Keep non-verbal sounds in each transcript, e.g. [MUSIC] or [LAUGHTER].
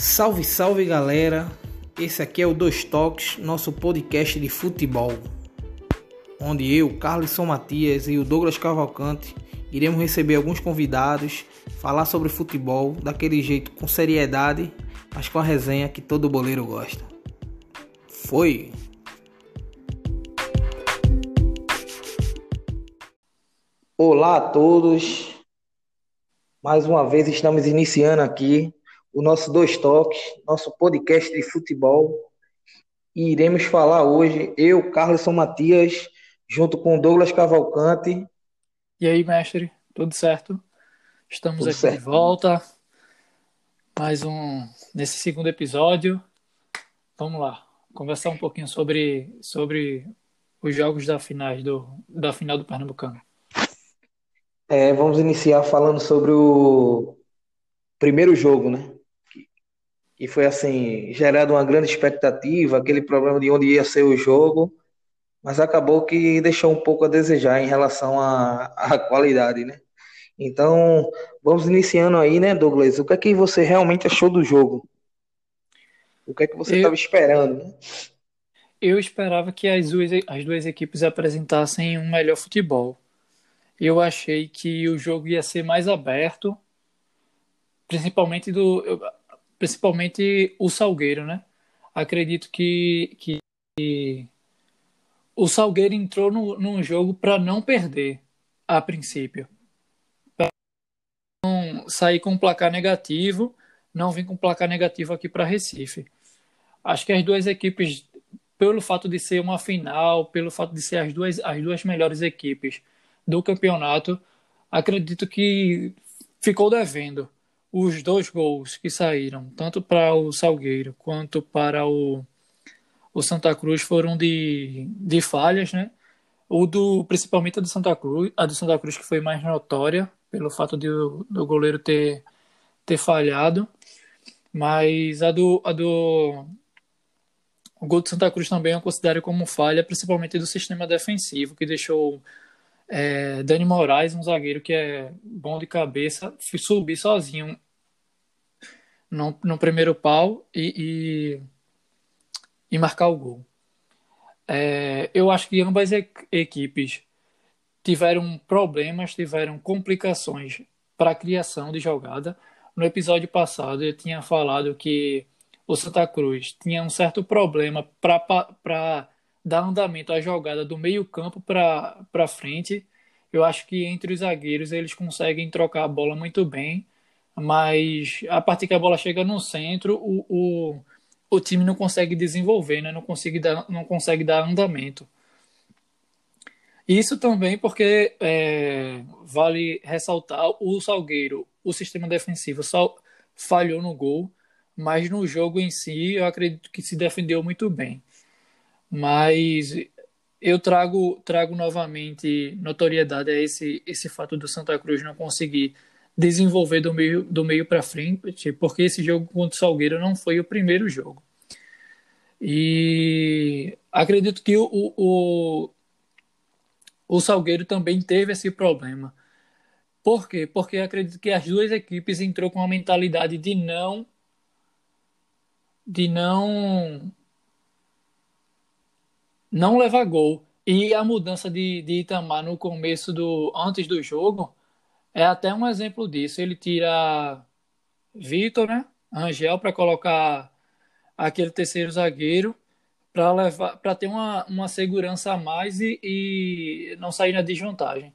Salve, salve galera! Esse aqui é o Dois Toques, nosso podcast de futebol, onde eu, Carlson Matias e o Douglas Cavalcante iremos receber alguns convidados, falar sobre futebol daquele jeito com seriedade, mas com a resenha que todo boleiro gosta. Foi! Olá a todos! Mais uma vez estamos iniciando aqui o nosso Dois Toques, nosso podcast de futebol. E iremos falar hoje, eu, Carlson Matias, junto com Douglas Cavalcante. E aí, mestre, tudo certo? Estamos tudo aqui certo. de volta. Mais um nesse segundo episódio. Vamos lá, conversar um pouquinho sobre, sobre os jogos da, finais do, da final do Pernambucano. É, vamos iniciar falando sobre o primeiro jogo, né? E foi assim, gerado uma grande expectativa, aquele problema de onde ia ser o jogo, mas acabou que deixou um pouco a desejar em relação à, qualidade, né? Então, vamos iniciando aí, né, Douglas? O que é que você realmente achou do jogo? O que é que você estava esperando, né? Eu esperava que as duas, as duas equipes apresentassem um melhor futebol. Eu achei que o jogo ia ser mais aberto, principalmente do principalmente o Salgueiro, né? Acredito que, que o Salgueiro entrou no, num jogo para não perder, a princípio. Para não sair com um placar negativo, não vir com um placar negativo aqui para Recife. Acho que as duas equipes, pelo fato de ser uma final, pelo fato de ser as duas, as duas melhores equipes do campeonato, acredito que ficou devendo os dois gols que saíram, tanto para o Salgueiro quanto para o, o Santa Cruz, foram de, de falhas, né? O do, principalmente a do Santa Cruz, a do Santa Cruz que foi mais notória, pelo fato de, do goleiro ter, ter falhado. Mas a do, a do. O gol do Santa Cruz também eu considero como falha, principalmente do sistema defensivo, que deixou é, Dani Moraes, um zagueiro que é bom de cabeça, subir sozinho no, no primeiro pau e, e, e marcar o gol. É, eu acho que ambas equipes tiveram problemas, tiveram complicações para a criação de jogada. No episódio passado eu tinha falado que o Santa Cruz tinha um certo problema para dar andamento à jogada do meio campo para frente. Eu acho que entre os zagueiros eles conseguem trocar a bola muito bem, mas a partir que a bola chega no centro, o, o, o time não consegue desenvolver, né? não, consegue dar, não consegue dar andamento. Isso também porque é, vale ressaltar o Salgueiro, o sistema defensivo só falhou no gol, mas no jogo em si eu acredito que se defendeu muito bem. Mas eu trago, trago novamente notoriedade a esse, esse fato do Santa Cruz não conseguir desenvolver do meio, do meio para frente, porque esse jogo contra o Salgueiro não foi o primeiro jogo. E acredito que o, o, o Salgueiro também teve esse problema. Por quê? Porque acredito que as duas equipes entrou com a mentalidade de não de não não levar gol. E a mudança de, de Itamar no começo do. antes do jogo é até um exemplo disso. Ele tira Vitor, né? Angel para colocar aquele terceiro zagueiro para levar para ter uma, uma segurança a mais e, e não sair na desvantagem.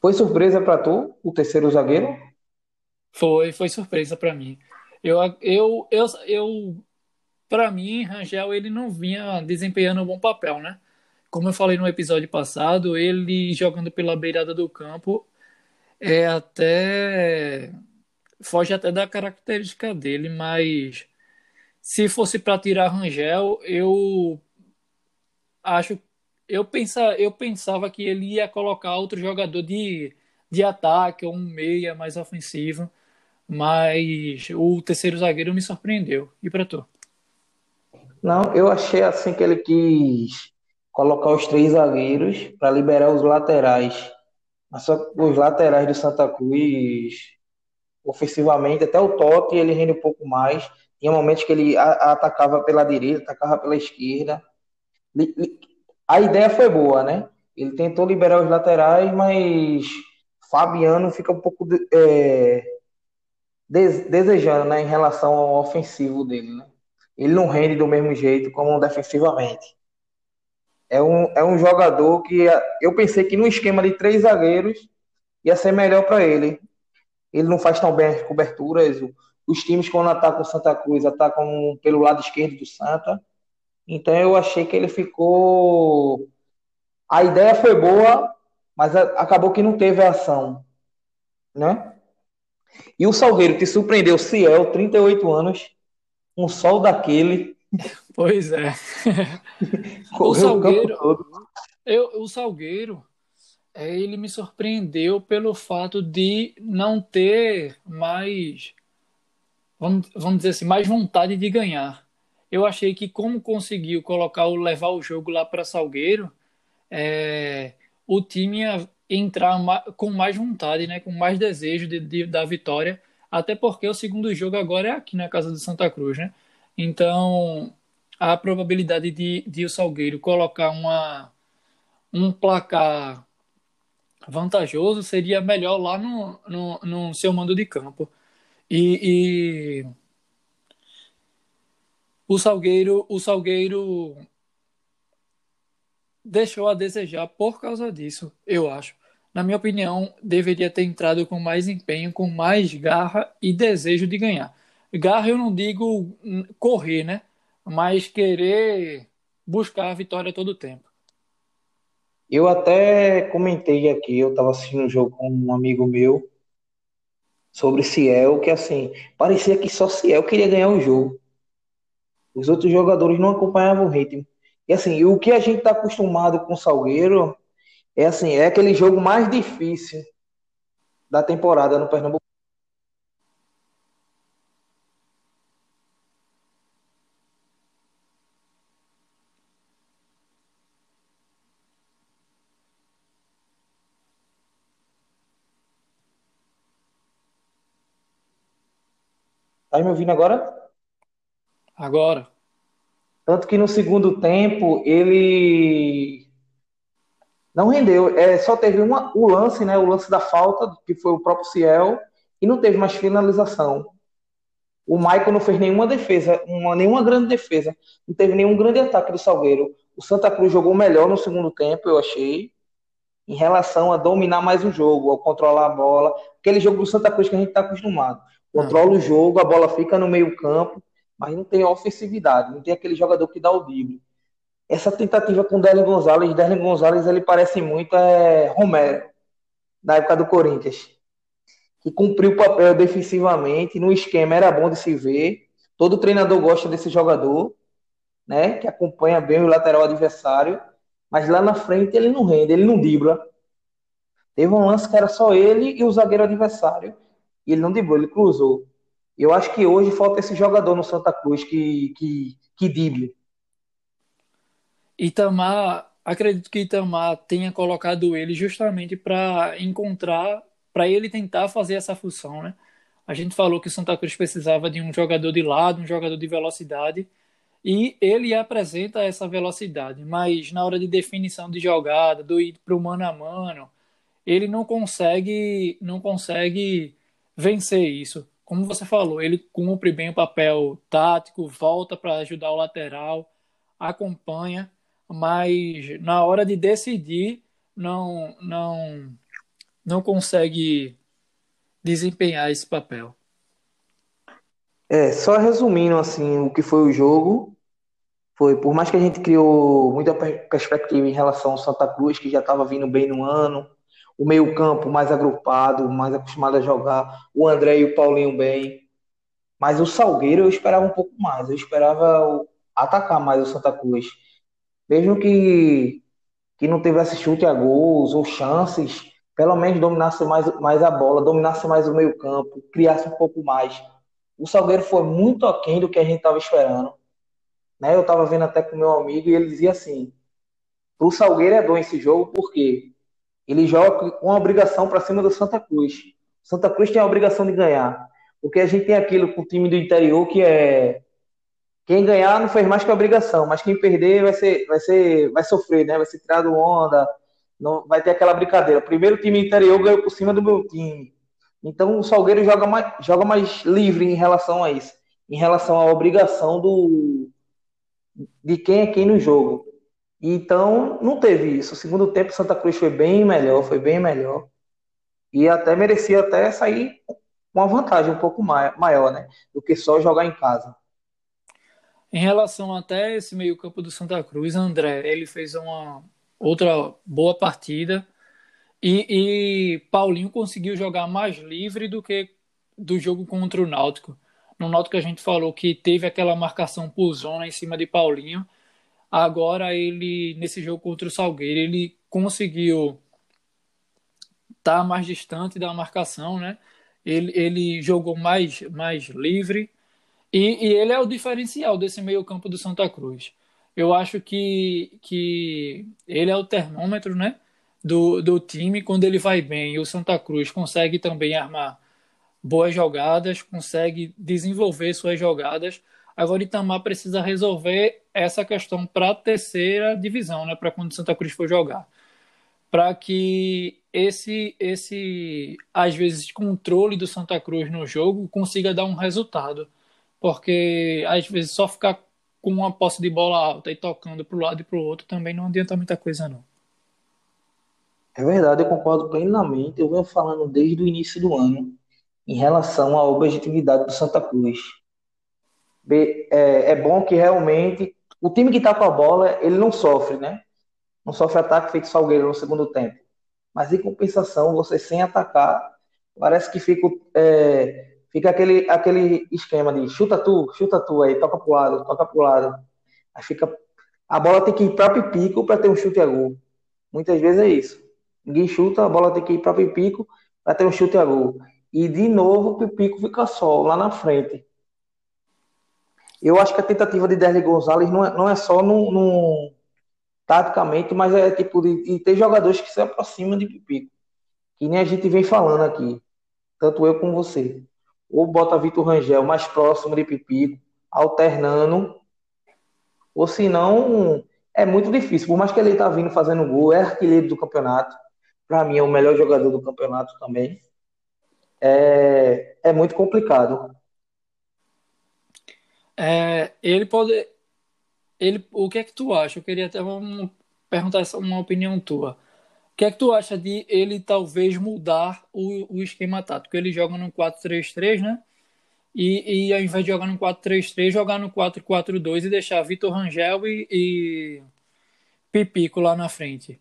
Foi surpresa para tu o terceiro zagueiro? Foi, foi surpresa para mim. Eu, eu, eu, eu para mim, Rangel ele não vinha desempenhando um bom papel, né? Como eu falei no episódio passado, ele jogando pela beirada do campo é até foge até da característica dele, mas se fosse para tirar Rangel, eu acho eu pensa, eu pensava que ele ia colocar outro jogador de, de ataque ou um meia mais ofensivo, mas o terceiro zagueiro me surpreendeu. E para tu? Não, eu achei assim que ele quis colocar os três zagueiros para liberar os laterais. Mas só os laterais do Santa Cruz, ofensivamente, até o Totti ele rende um pouco mais. Tinha momentos que ele atacava pela direita, atacava pela esquerda. A ideia foi boa, né? Ele tentou liberar os laterais, mas Fabiano fica um pouco é, desejando, né, em relação ao ofensivo dele, né? Ele não rende do mesmo jeito como defensivamente. É um, é um jogador que eu pensei que no esquema de três zagueiros ia ser melhor para ele. Ele não faz tão bem as coberturas. Os times, quando atacam Santa Cruz, atacam pelo lado esquerdo do Santa. Então eu achei que ele ficou. A ideia foi boa, mas acabou que não teve ação. Né? E o Salgueiro te surpreendeu, Ciel, 38 anos, um sol daquele. Pois é. [LAUGHS] o Salgueiro, eu, o Salgueiro, é, ele me surpreendeu pelo fato de não ter mais, vamos, vamos dizer assim, mais vontade de ganhar. Eu achei que como conseguiu colocar o levar o jogo lá para Salgueiro, é, o time ia entrar com mais vontade, né, com mais desejo de, de, da vitória, até porque o segundo jogo agora é aqui na casa do Santa Cruz, né? Então a probabilidade de, de o Salgueiro colocar uma, um placar vantajoso seria melhor lá no, no, no seu mando de campo. E, e, o Salgueiro, o Salgueiro deixou a desejar por causa disso, eu acho. Na minha opinião, deveria ter entrado com mais empenho, com mais garra e desejo de ganhar. Garra eu não digo correr, né? Mas querer buscar a vitória todo o tempo. Eu até comentei aqui, eu estava assistindo um jogo com um amigo meu sobre Ciel, que assim, parecia que só Ciel queria ganhar o jogo. Os outros jogadores não acompanhavam o ritmo. E assim, o que a gente está acostumado com o Salgueiro é assim, é aquele jogo mais difícil da temporada no Pernambuco. Tá me ouvindo agora? Agora. Tanto que no segundo tempo ele não rendeu. É, só teve uma, o lance, né? O lance da falta, que foi o próprio Ciel, e não teve mais finalização. O Michael não fez nenhuma defesa, uma, nenhuma grande defesa. Não teve nenhum grande ataque do Salgueiro. O Santa Cruz jogou melhor no segundo tempo, eu achei, em relação a dominar mais o jogo, ao controlar a bola. Aquele jogo do Santa Cruz que a gente está acostumado. Controla o jogo, a bola fica no meio campo, mas não tem ofensividade, não tem aquele jogador que dá o drible. Essa tentativa com o Derlin Gonzalez, Derlin Gonzalez ele parece muito é, Romero, na época do Corinthians, que cumpriu o papel defensivamente, no esquema era bom de se ver, todo treinador gosta desse jogador, né, que acompanha bem o lateral adversário, mas lá na frente ele não rende, ele não dribla. Teve um lance que era só ele e o zagueiro adversário, e ele não driblou, ele cruzou. Eu acho que hoje falta esse jogador no Santa Cruz que, que, que. Itamar, acredito que Itamar tenha colocado ele justamente para encontrar, para ele tentar fazer essa função, né? A gente falou que o Santa Cruz precisava de um jogador de lado, um jogador de velocidade, e ele apresenta essa velocidade, mas na hora de definição de jogada, do ir para o mano a mano, ele não consegue, não consegue vencer isso. Como você falou, ele cumpre bem o papel tático, volta para ajudar o lateral, acompanha, mas na hora de decidir não não não consegue desempenhar esse papel. É, só resumindo assim o que foi o jogo, foi por mais que a gente criou muita perspectiva em relação ao Santa Cruz, que já estava vindo bem no ano, o meio-campo mais agrupado, mais acostumado a jogar, o André e o Paulinho bem. Mas o Salgueiro eu esperava um pouco mais, eu esperava atacar mais o Santa Cruz. Mesmo que, que não tivesse chute a gols ou chances, pelo menos dominasse mais, mais a bola, dominasse mais o meio-campo, criasse um pouco mais. O Salgueiro foi muito aquém do que a gente estava esperando. Né? Eu estava vendo até com meu amigo e ele dizia assim: o Salgueiro é bom esse jogo porque ele joga com obrigação para cima do Santa Cruz. Santa Cruz tem a obrigação de ganhar. Porque a gente tem aquilo com o time do interior que é quem ganhar não fez mais que obrigação, mas quem perder vai ser, vai ser, vai sofrer, né? Vai ser tirado onda, não vai ter aquela brincadeira. Primeiro time interior ganhou por cima do meu time. Então o Salgueiro joga mais, joga mais livre em relação a isso, em relação à obrigação do de quem é quem no jogo. Então não teve isso. O segundo tempo Santa Cruz foi bem melhor, foi bem melhor e até merecia até sair com uma vantagem um pouco maior, né, do que só jogar em casa. Em relação até esse meio-campo do Santa Cruz, André, ele fez uma outra boa partida e, e, Paulinho conseguiu jogar mais livre do que do jogo contra o Náutico. No Náutico a gente falou que teve aquela marcação por zona em cima de Paulinho. Agora ele nesse jogo contra o Salgueiro ele conseguiu estar tá mais distante da marcação, né? Ele, ele jogou mais mais livre e, e ele é o diferencial desse meio-campo do Santa Cruz. Eu acho que, que ele é o termômetro né, do, do time. Quando ele vai bem, o Santa Cruz consegue também armar boas jogadas, consegue desenvolver suas jogadas. Agora, Itamar precisa resolver essa questão para a terceira divisão, né, para quando o Santa Cruz for jogar. Para que esse, esse, às vezes, controle do Santa Cruz no jogo consiga dar um resultado porque às vezes só ficar com uma posse de bola alta e tocando para o lado e para o outro também não adianta muita coisa não. É verdade, eu concordo plenamente. Eu venho falando desde o início do ano em relação à objetividade do Santa Cruz. É, é bom que realmente o time que está com a bola ele não sofre, né? Não sofre ataque feito Salgueiro no segundo tempo. Mas em compensação, você sem atacar, parece que fica é, fica aquele, aquele esquema de chuta tu, chuta tu aí, toca pro lado, toca pro lado. Aí fica. A bola tem que ir para pipico para ter um chute a gol. Muitas vezes é isso. Ninguém chuta, a bola tem que ir para pipico para ter um chute a gol. E de novo o pipico fica só lá na frente. Eu acho que a tentativa de Derli Gonzalez não é, não é só no, no taticamente, mas é tipo de, de ter jogadores que se aproximam de pipico. Que nem a gente vem falando aqui. Tanto eu como você ou bota Vitor Rangel mais próximo de Pipico, alternando, ou senão é muito difícil. Por mais que ele está vindo fazendo gol, é artilheiro do campeonato, para mim é o melhor jogador do campeonato também. É, é muito complicado. É, ele pode. Ele, o que é que tu acha? Eu queria até perguntar uma opinião tua que é que tu acha de ele talvez mudar o, o esquema tático? Ele joga no 4-3-3, né? E, e ao invés de jogar no 4-3-3, jogar no 4-4-2 e deixar Vitor Rangel e, e Pipico lá na frente.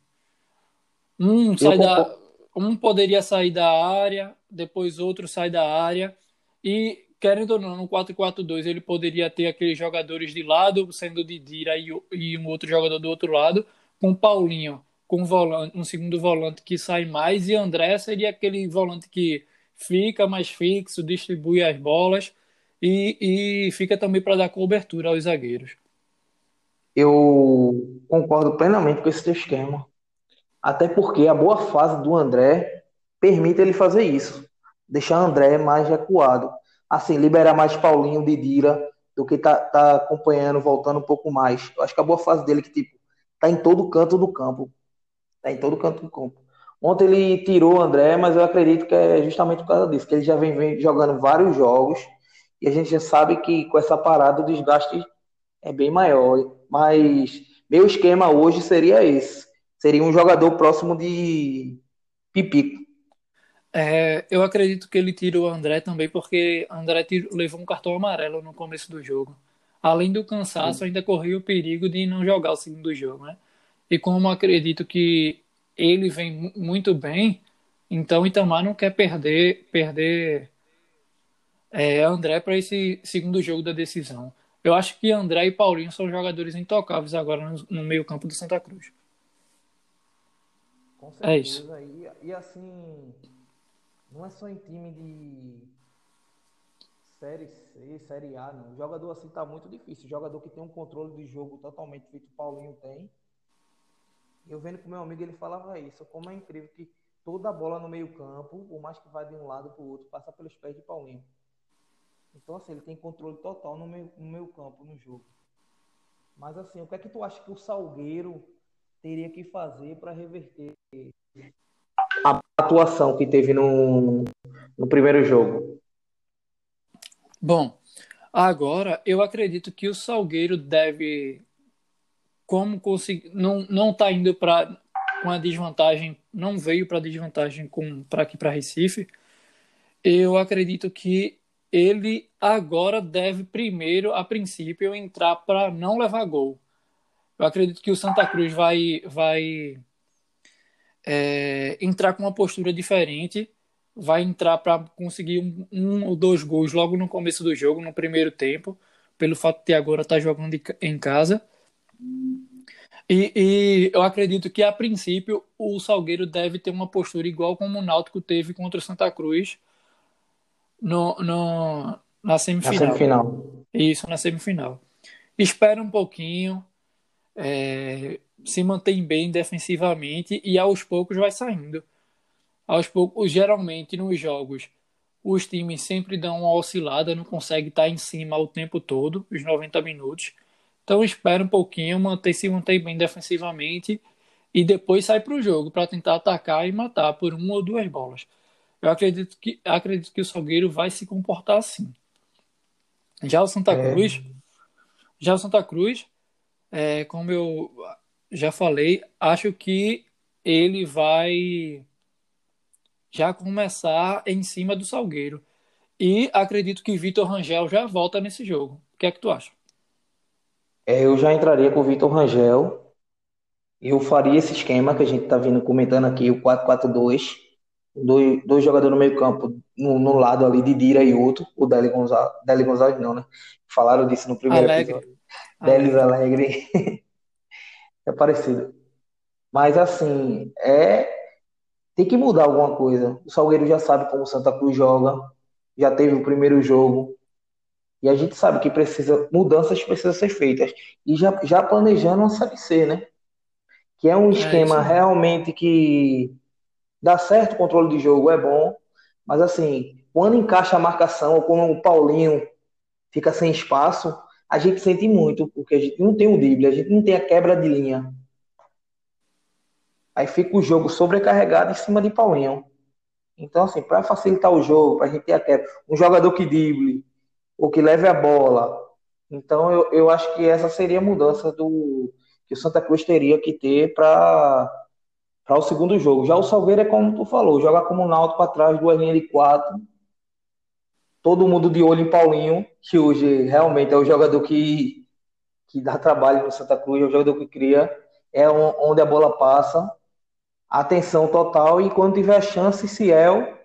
Um, sai da, um poderia sair da área, depois outro sai da área. E, querendo ou não, no 4-4-2 ele poderia ter aqueles jogadores de lado, sendo Didira e, e um outro jogador do outro lado, com Paulinho com um, volante, um segundo volante que sai mais, e André seria aquele volante que fica mais fixo, distribui as bolas e, e fica também para dar cobertura aos zagueiros. Eu concordo plenamente com esse esquema. Até porque a boa fase do André permite ele fazer isso. Deixar André mais recuado. Assim, liberar mais Paulinho de Dira do que tá, tá acompanhando, voltando um pouco mais. Eu acho que a boa fase dele é que, tipo, tá em todo canto do campo. Tá em todo canto do campo. Ontem ele tirou o André, mas eu acredito que é justamente por causa disso, que ele já vem, vem jogando vários jogos e a gente já sabe que com essa parada o desgaste é bem maior. Mas meu esquema hoje seria esse. Seria um jogador próximo de Pipico. É, eu acredito que ele tirou o André também, porque André tirou, levou um cartão amarelo no começo do jogo. Além do cansaço, ainda corria o perigo de não jogar o segundo jogo, né? E como acredito que ele vem muito bem, então Itamar não quer perder perder é, André para esse segundo jogo da decisão. Eu acho que André e Paulinho são jogadores intocáveis agora no, no meio-campo do Santa Cruz. Com certeza. É isso. E, e, assim, não é só em time de Série C, Série A, não. O jogador assim tá muito difícil. O jogador que tem um controle de jogo totalmente feito o Paulinho tem eu vendo com meu amigo, ele falava isso, como é incrível que toda a bola no meio-campo, por mais que vá de um lado para o outro, passa pelos pés de Paulinho. Então, assim, ele tem controle total no meio, no meio campo, no jogo. Mas, assim, o que é que tu acha que o Salgueiro teria que fazer para reverter a atuação que teve no, no primeiro jogo? Bom, agora eu acredito que o Salgueiro deve, como conseguir, não não está indo para com a desvantagem, não veio para desvantagem com para aqui para Recife. Eu acredito que ele agora deve primeiro, a princípio, entrar para não levar gol. Eu acredito que o Santa Cruz vai, vai é, entrar com uma postura diferente, vai entrar para conseguir um, um, ou dois gols logo no começo do jogo, no primeiro tempo, pelo fato de agora estar tá jogando em casa. E, e, eu acredito que, a princípio, o Salgueiro deve ter uma postura igual como o Náutico teve contra o Santa Cruz no, no, na semifinal. Na semifinal. Isso, na semifinal. Espera um pouquinho, é, se mantém bem defensivamente e aos poucos vai saindo. Aos poucos, geralmente nos jogos, os times sempre dão uma oscilada, não consegue estar em cima o tempo todo, os 90 minutos. Então espera um pouquinho, mantém, se mantém bem defensivamente e depois sai para o jogo para tentar atacar e matar por uma ou duas bolas. Eu acredito que, acredito que o Salgueiro vai se comportar assim. Já o Santa é. Cruz, já o Santa Cruz, é, como eu já falei, acho que ele vai já começar em cima do Salgueiro. E acredito que Vitor Rangel já volta nesse jogo. O que é que tu acha? É, eu já entraria com o Vitor Rangel. Eu faria esse esquema que a gente está vindo comentando aqui, o 4-4-2 dois, dois jogadores no meio campo, no, no, lado ali de Dira e outro, o Deli Gonzalez, Deli Gonzalez não, né? Falaram disso no primeiro Alegre. episódio. Delis Alegre. [LAUGHS] é parecido. Mas assim, é tem que mudar alguma coisa. O Salgueiro já sabe como o Santa Cruz joga, já teve o primeiro jogo. E a gente sabe que precisa mudanças precisam ser feitas. E já, já planejando uma Série C, né? Que é um é esquema realmente que Dá certo o controle de jogo, é bom, mas assim, quando encaixa a marcação, ou quando o Paulinho fica sem espaço, a gente sente muito, porque a gente não tem o drible, a gente não tem a quebra de linha. Aí fica o jogo sobrecarregado em cima de Paulinho. Então, assim, para facilitar o jogo, para a gente ter a quebra, um jogador que drible, ou que leve a bola. Então, eu, eu acho que essa seria a mudança do que o Santa Cruz teria que ter para para o segundo jogo. Já o Salgueiro é como tu falou, jogar como um Náutico para trás, duas linhas de quatro. Todo mundo de olho em Paulinho, que hoje realmente é o jogador que, que dá trabalho no Santa Cruz, é o jogador que cria, é onde a bola passa. Atenção total e quando tiver chance, Ciel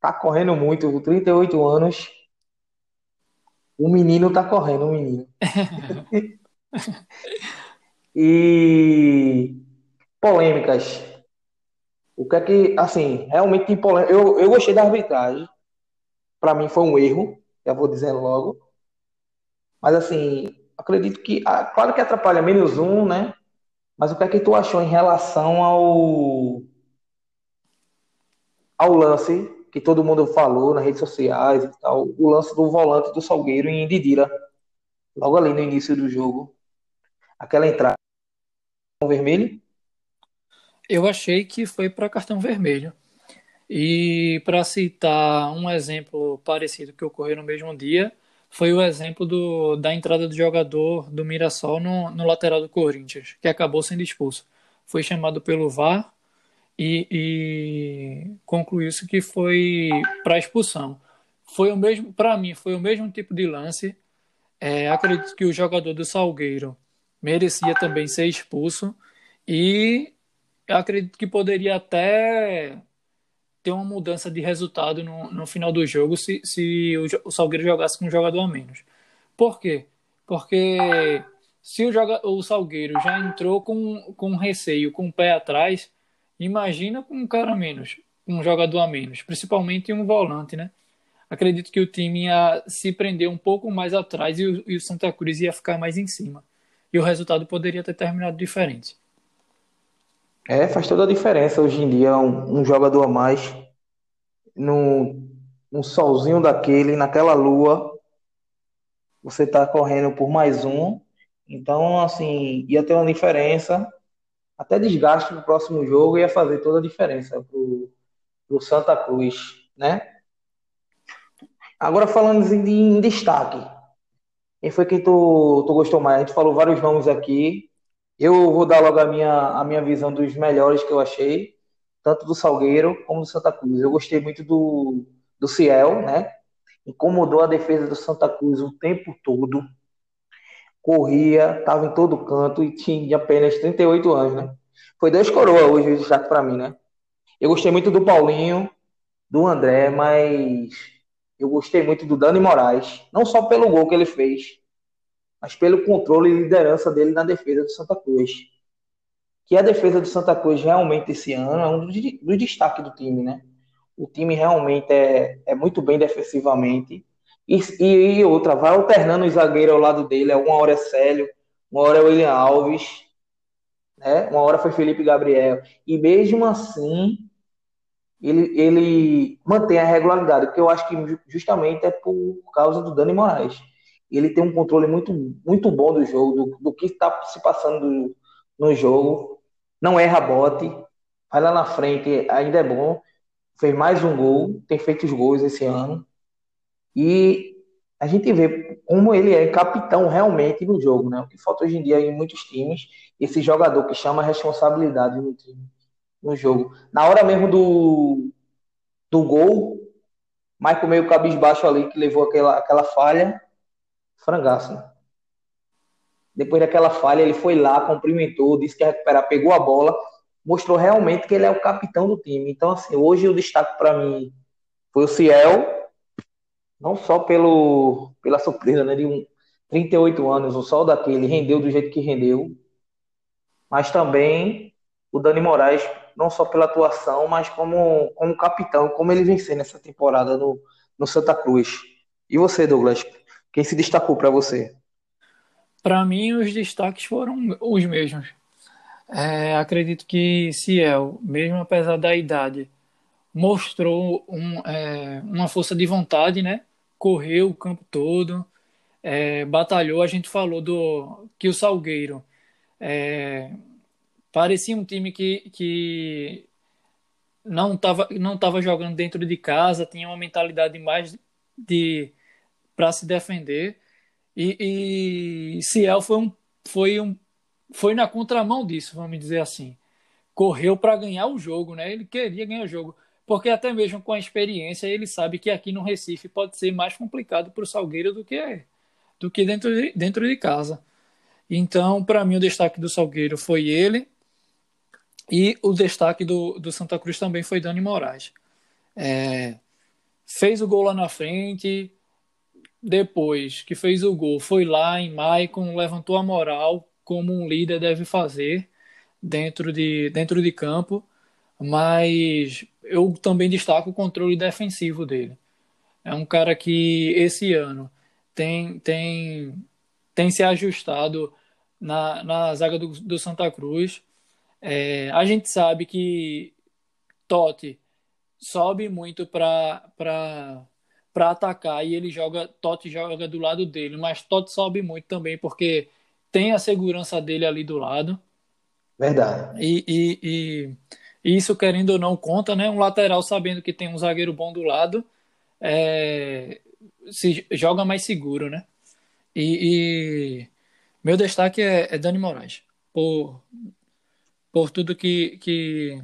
tá correndo muito, com 38 anos. O menino tá correndo, o menino. [LAUGHS] e polêmicas. O que é que, assim, realmente tem polêmica. Eu, eu gostei da arbitragem. Para mim foi um erro, já vou dizendo logo. Mas, assim, acredito que, ah, claro que atrapalha menos um, né? Mas o que é que tu achou em relação ao ao lance que todo mundo falou nas redes sociais e tal, o lance do volante do Salgueiro em Didira, logo ali no início do jogo, aquela entrada com vermelho? eu achei que foi para cartão vermelho. E para citar um exemplo parecido que ocorreu no mesmo dia, foi o exemplo do, da entrada do jogador do Mirassol no, no lateral do Corinthians, que acabou sendo expulso. Foi chamado pelo VAR e, e concluiu-se que foi para expulsão. Foi o mesmo, para mim, foi o mesmo tipo de lance. É, acredito que o jogador do Salgueiro merecia também ser expulso e acredito que poderia até ter uma mudança de resultado no, no final do jogo se, se o, o Salgueiro jogasse com um jogador a menos. Por quê? Porque se o, joga, o Salgueiro já entrou com, com receio, com o pé atrás, imagina com um cara a menos, um jogador a menos, principalmente um volante, né? Acredito que o time ia se prender um pouco mais atrás e o, e o Santa Cruz ia ficar mais em cima. E o resultado poderia ter terminado diferente. É, faz toda a diferença hoje em dia um, um jogador a mais num, solzinho daquele, naquela lua, você tá correndo por mais um. Então, assim, ia ter uma diferença, até desgaste no próximo jogo ia fazer toda a diferença pro, pro Santa Cruz, né? Agora falando em, em destaque, quem foi que tu, tu gostou mais? A gente falou vários nomes aqui. Eu vou dar logo a minha, a minha visão dos melhores que eu achei, tanto do Salgueiro como do Santa Cruz. Eu gostei muito do, do Ciel, né? Incomodou a defesa do Santa Cruz o tempo todo. Corria, estava em todo canto e tinha apenas 38 anos, né? Foi dois coroas hoje o destaque para mim, né? Eu gostei muito do Paulinho, do André, mas eu gostei muito do Dani Moraes, não só pelo gol que ele fez, mas pelo controle e liderança dele na defesa do Santa Cruz. Que a defesa do Santa Cruz realmente esse ano é um dos, dos destaques do time, né? O time realmente é, é muito bem defensivamente. E, e, outra, vai alternando os zagueiros ao lado dele. É uma hora é Célio, uma hora é William Alves, né? uma hora foi Felipe Gabriel. E mesmo assim, ele, ele mantém a regularidade, que eu acho que justamente é por causa do Dani Moraes. Ele tem um controle muito, muito bom do jogo, do, do que está se passando no jogo. Não erra bote, vai lá na frente, ainda é bom. Fez mais um gol, tem feito os gols esse ano. E a gente vê como ele é capitão realmente no jogo, né? O que falta hoje em dia em muitos times, esse jogador que chama a responsabilidade no time no jogo. Na hora mesmo do, do gol, Michael meio cabisbaixo ali, que levou aquela, aquela falha, frangaço. Né? Depois daquela falha, ele foi lá, cumprimentou, disse que ia recuperar, pegou a bola, mostrou realmente que ele é o capitão do time. Então, assim, hoje o destaque para mim foi o Ciel, não só pelo, pela surpresa, né, de um 38 anos, o sol daquele rendeu do jeito que rendeu, mas também o Dani Moraes não só pela atuação, mas como, como capitão, como ele venceu nessa temporada no, no Santa Cruz. E você, Douglas? Quem se destacou para você? Para mim, os destaques foram os mesmos. É, acredito que Ciel, mesmo apesar da idade, mostrou um, é, uma força de vontade, né? Correu o campo todo, é, batalhou. A gente falou do que o Salgueiro é, parecia um time que, que não estava não tava jogando dentro de casa, tinha uma mentalidade mais de para se defender. E, e Ciel foi um, foi um foi na contramão disso, vamos dizer assim. Correu para ganhar o jogo, né? Ele queria ganhar o jogo, porque até mesmo com a experiência ele sabe que aqui no Recife pode ser mais complicado para o Salgueiro do que do que dentro de, dentro de casa. Então, para mim o destaque do Salgueiro foi ele e o destaque do, do Santa Cruz também foi Dani Moraes. É, fez o gol lá na frente, depois que fez o gol, foi lá em Maicon, levantou a moral, como um líder deve fazer dentro de, dentro de campo, mas eu também destaco o controle defensivo dele. É um cara que esse ano tem, tem, tem se ajustado na, na zaga do, do Santa Cruz é, a gente sabe que Totti sobe muito para para atacar e ele joga Totti joga do lado dele, mas Totti sobe muito também porque tem a segurança dele ali do lado. Verdade. E, e, e, e isso querendo ou não conta, né? Um lateral sabendo que tem um zagueiro bom do lado, é, se joga mais seguro, né? E, e meu destaque é, é Dani Moraes por por tudo que, que,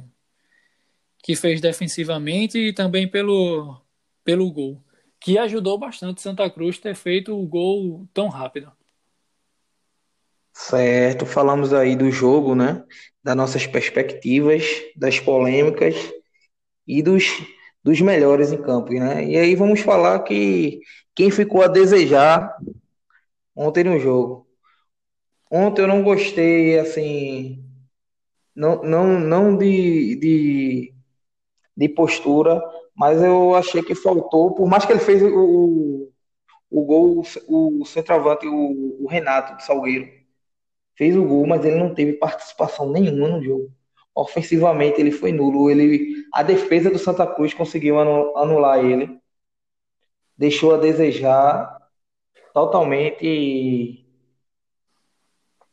que fez defensivamente e também pelo, pelo gol, que ajudou bastante Santa Cruz ter feito o gol tão rápido. Certo, falamos aí do jogo, né? Das nossas perspectivas, das polêmicas e dos, dos melhores em campo, né? E aí vamos falar que quem ficou a desejar ontem no jogo. Ontem eu não gostei, assim, não, não, não de, de, de postura, mas eu achei que faltou, por mais que ele fez o, o gol, o centroavante, o, o Renato de Salgueiro, fez o gol, mas ele não teve participação nenhuma no jogo. ofensivamente ele foi nulo. Ele, a defesa do Santa Cruz conseguiu anular ele, deixou a desejar totalmente. E,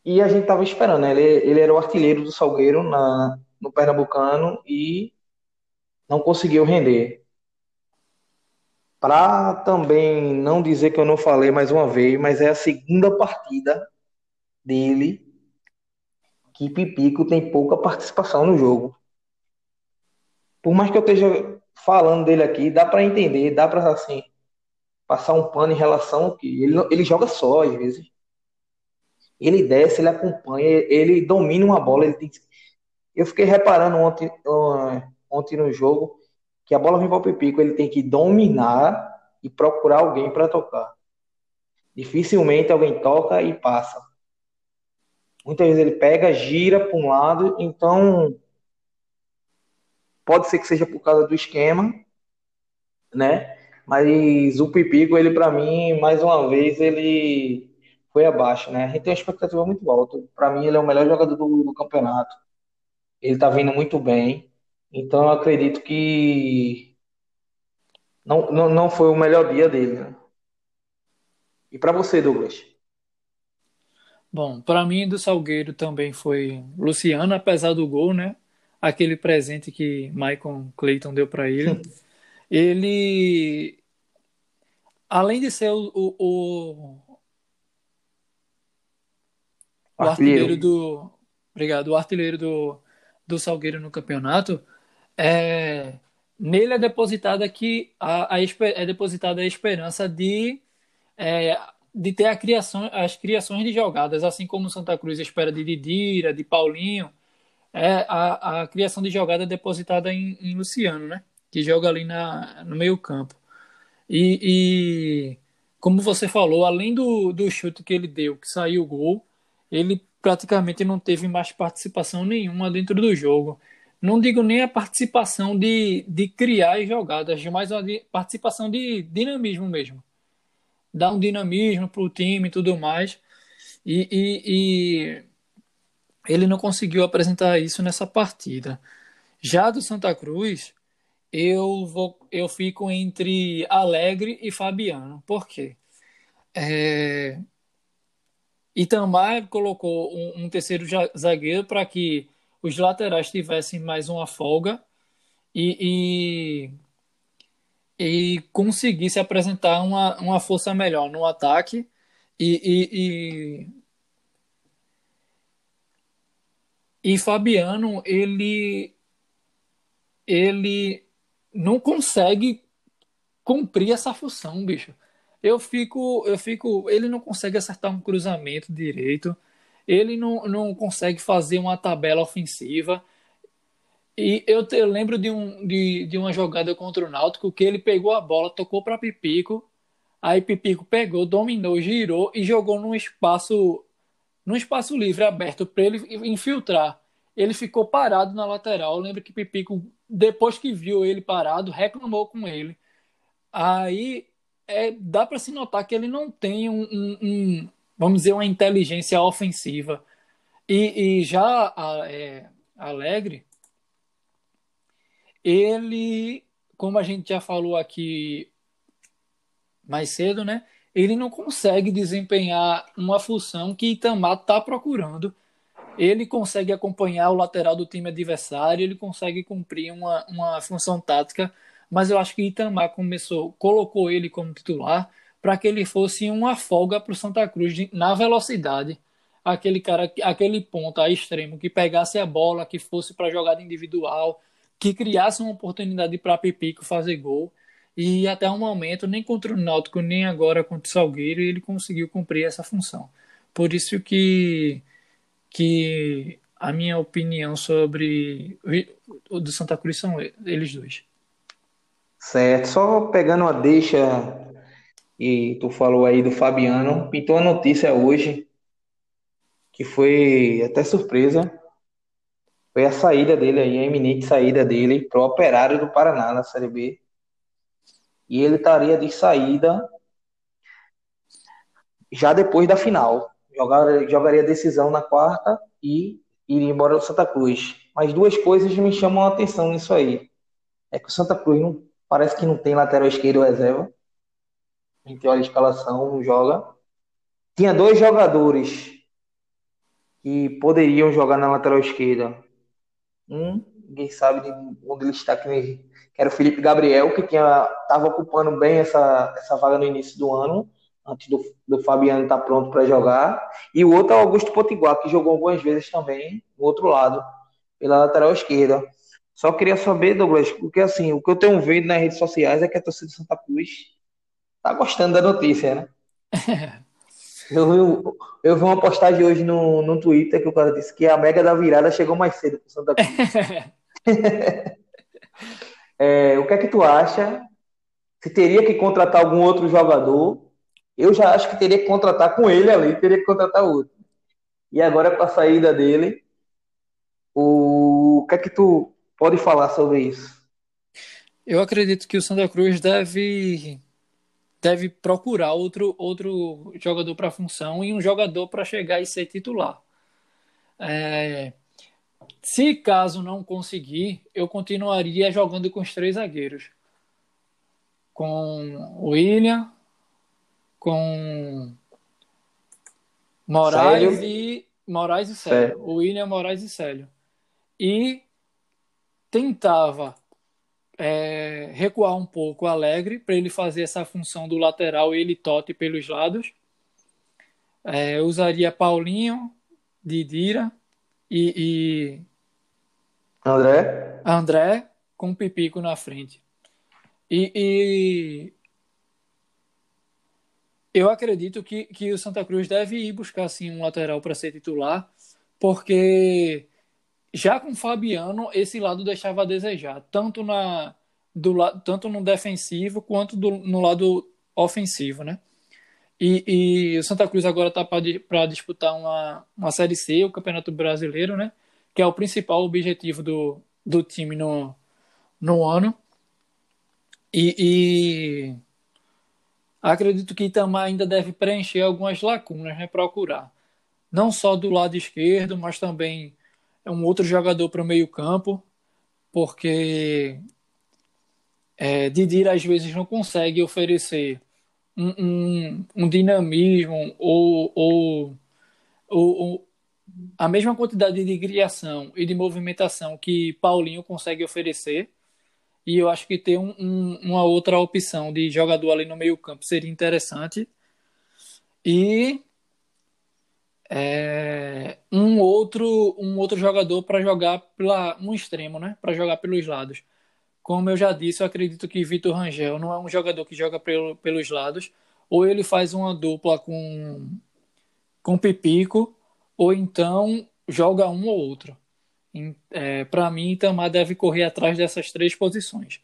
e a gente estava esperando, né? ele, ele era o artilheiro do Salgueiro na, no Pernambucano e não conseguiu render. Para também não dizer que eu não falei mais uma vez, mas é a segunda partida dele que Pipico tem pouca participação no jogo. Por mais que eu esteja falando dele aqui, dá para entender, dá para assim passar um pano em relação ao que ele, ele joga só às vezes. Ele desce, ele acompanha, ele domina uma bola, ele tem Eu fiquei reparando ontem, ontem no jogo que a bola vem para o Pipico, ele tem que dominar e procurar alguém para tocar. Dificilmente alguém toca e passa. Muitas vezes ele pega, gira para um lado, então pode ser que seja por causa do esquema, né? Mas o Pipico, ele para mim, mais uma vez, ele foi abaixo, né? A gente tem uma expectativa muito alta. Para mim, ele é o melhor jogador do, do campeonato. Ele tá vindo muito bem. Então, eu acredito que não, não, não foi o melhor dia dele. Né? E para você, Douglas? Bom, para mim do Salgueiro também foi Luciano, apesar do gol, né? Aquele presente que Michael Clayton deu para ele. [LAUGHS] ele, além de ser o, o, o, o artilheiro do, obrigado, o artilheiro do, do Salgueiro no campeonato, é, nele é depositada que a, a, é depositada a esperança de é, de ter a criação, as criações de jogadas, assim como Santa Cruz espera de Didira, de Paulinho, é a, a criação de jogada depositada em, em Luciano, né? Que joga ali na, no meio campo. E, e, como você falou, além do, do chute que ele deu, que saiu o gol, ele praticamente não teve mais participação nenhuma dentro do jogo. Não digo nem a participação de, de criar jogadas, mas a participação de dinamismo mesmo dar um dinamismo para o time e tudo mais. E, e, e, ele não conseguiu apresentar isso nessa partida. Já do Santa Cruz, eu vou, eu fico entre Alegre e Fabiano. Por quê? É... Itamar colocou um, um terceiro zagueiro para que os laterais tivessem mais uma folga e, e e conseguisse apresentar uma, uma força melhor no ataque e, e, e, e Fabiano ele ele não consegue cumprir essa função, bicho. Eu fico, eu fico, ele não consegue acertar um cruzamento direito, ele não, não consegue fazer uma tabela ofensiva. E eu, te, eu lembro de, um, de, de uma jogada contra o Náutico que ele pegou a bola, tocou para Pipico, aí Pipico pegou, dominou, girou e jogou num espaço num espaço livre aberto para ele infiltrar. Ele ficou parado na lateral. Eu lembro que Pipico, depois que viu ele parado, reclamou com ele. Aí é, dá para se notar que ele não tem um, um, um, vamos dizer, uma inteligência ofensiva. E, e já a, é, Alegre ele, como a gente já falou aqui mais cedo, né? Ele não consegue desempenhar uma função que Itamar está procurando. Ele consegue acompanhar o lateral do time adversário, ele consegue cumprir uma, uma função tática, mas eu acho que Itamar começou, colocou ele como titular para que ele fosse uma folga para o Santa Cruz na velocidade. Aquele cara, aquele ponta extremo que pegasse a bola, que fosse para jogada individual, que criasse uma oportunidade para Pipico fazer gol. E até o momento, nem contra o Náutico, nem agora contra o Salgueiro, ele conseguiu cumprir essa função. Por isso que, que a minha opinião sobre o do Santa Cruz são eles dois. Certo, só pegando uma deixa, e tu falou aí do Fabiano, pintou a notícia hoje, que foi até surpresa, foi a saída dele aí, a iminente saída dele para o Operário do Paraná na Série B. E ele estaria de saída já depois da final. Jogaria, jogaria decisão na quarta e iria embora do Santa Cruz. Mas duas coisas me chamam a atenção nisso aí. É que o Santa Cruz não, parece que não tem lateral esquerdo reserva. A gente olha a escalação, não joga. Tinha dois jogadores que poderiam jogar na lateral esquerda. Um, ninguém sabe onde ele está, que era o Felipe Gabriel, que estava ocupando bem essa, essa vaga no início do ano, antes do, do Fabiano estar tá pronto para jogar. E o outro é o Augusto Potiguar, que jogou algumas vezes também no outro lado, pela lateral esquerda. Só queria saber, Douglas, porque assim, o que eu tenho vendo nas redes sociais é que a torcida de Santa Cruz tá gostando da notícia, né? [LAUGHS] eu, vi, eu vi uma postagem hoje no, no Twitter que o cara disse que a mega da virada chegou mais cedo pro Santa Cruz. [LAUGHS] é, o que é que tu acha? Se teria que contratar algum outro jogador? Eu já acho que teria que contratar com ele ali, teria que contratar outro. E agora com a saída dele, o, o que é que tu pode falar sobre isso? Eu acredito que o Santa Cruz deve deve procurar outro outro jogador para a função e um jogador para chegar e ser titular. É, se caso não conseguir, eu continuaria jogando com os três zagueiros. Com o William, com Moraes Célio. e Moraes e Célio. O William, Moraes e Célio. E tentava é, recuar um pouco o Alegre para ele fazer essa função do lateral e ele tote pelos lados. É, usaria Paulinho, Didira e, e André? André com Pipico na frente. E, e, eu acredito que, que o Santa Cruz deve ir buscar assim, um lateral para ser titular, porque já com o Fabiano, esse lado deixava a desejar, tanto, na, do, tanto no defensivo quanto do, no lado ofensivo, né? E, e o Santa Cruz agora está para disputar uma, uma Série C, o Campeonato Brasileiro, né? Que é o principal objetivo do, do time no, no ano. E, e acredito que Itamar ainda deve preencher algumas lacunas, né? Procurar. Não só do lado esquerdo, mas também um outro jogador para o meio-campo, porque é, Didir às vezes não consegue oferecer um, um, um dinamismo ou, ou, ou, a mesma quantidade de criação e de movimentação que Paulinho consegue oferecer. E eu acho que ter um, uma outra opção de jogador ali no meio-campo seria interessante. E é, um outro um outro jogador para jogar pela um extremo, né? Para jogar pelos lados. Como eu já disse, eu acredito que Vitor Rangel não é um jogador que joga pelo, pelos lados, ou ele faz uma dupla com com Pipico, ou então joga um ou outro. É, para mim, Itamar deve correr atrás dessas três posições: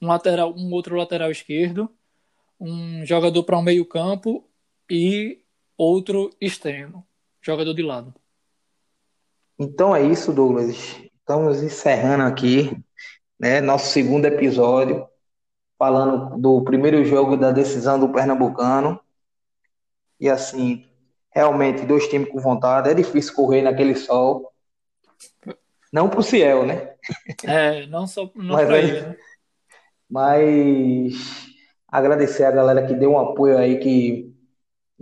um lateral, um outro lateral esquerdo, um jogador para o um meio campo e outro extremo jogador de lado. Então é isso, Douglas. Estamos encerrando aqui, né, nosso segundo episódio, falando do primeiro jogo da decisão do Pernambucano. E assim, realmente, dois times com vontade. É difícil correr naquele sol. Não pro Ciel, né? É, não só não mas, ele, né? Mas agradecer a galera que deu um apoio aí, que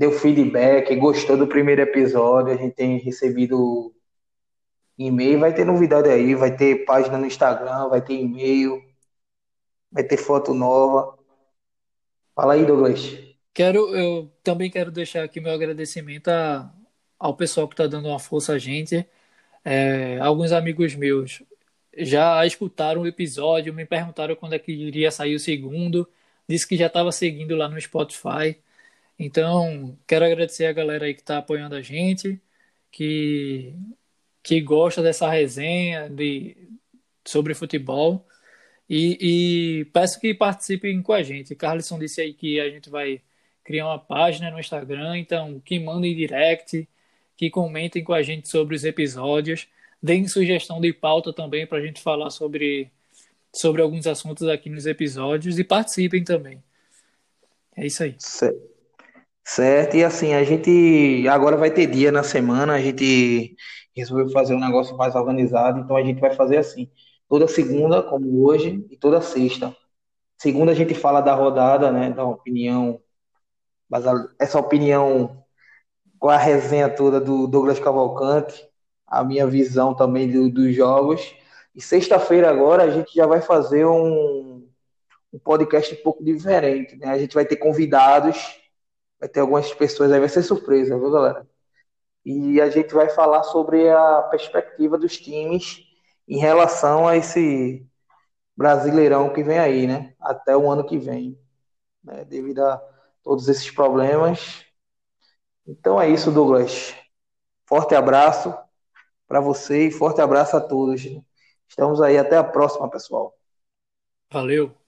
deu feedback, gostou do primeiro episódio, a gente tem recebido e-mail, vai ter novidade aí, vai ter página no Instagram, vai ter e-mail, vai ter foto nova. Fala aí, Douglas. Quero, eu também quero deixar aqui meu agradecimento a, ao pessoal que está dando uma força a gente. É, alguns amigos meus já escutaram o episódio, me perguntaram quando é que iria sair o segundo, disse que já estava seguindo lá no Spotify. Então, quero agradecer a galera aí que está apoiando a gente, que, que gosta dessa resenha de, sobre futebol. E, e peço que participem com a gente. Carlson disse aí que a gente vai criar uma página no Instagram, então que mandem direct, que comentem com a gente sobre os episódios, deem sugestão de pauta também para a gente falar sobre, sobre alguns assuntos aqui nos episódios e participem também. É isso aí. Certo, e assim, a gente agora vai ter dia na semana, a gente resolveu fazer um negócio mais organizado, então a gente vai fazer assim. Toda segunda, como hoje, e toda sexta. Segunda a gente fala da rodada, né? Da opinião. Essa opinião com a resenha toda do Douglas Cavalcante, a minha visão também do, dos jogos. E sexta-feira agora a gente já vai fazer um, um podcast um pouco diferente, né? A gente vai ter convidados, vai ter algumas pessoas aí, vai ser surpresa, viu, galera? E a gente vai falar sobre a perspectiva dos times em relação a esse Brasileirão que vem aí, né? Até o ano que vem, né? Devido a todos esses problemas. Então é isso, Douglas. Forte abraço para você e forte abraço a todos. Estamos aí até a próxima, pessoal. Valeu.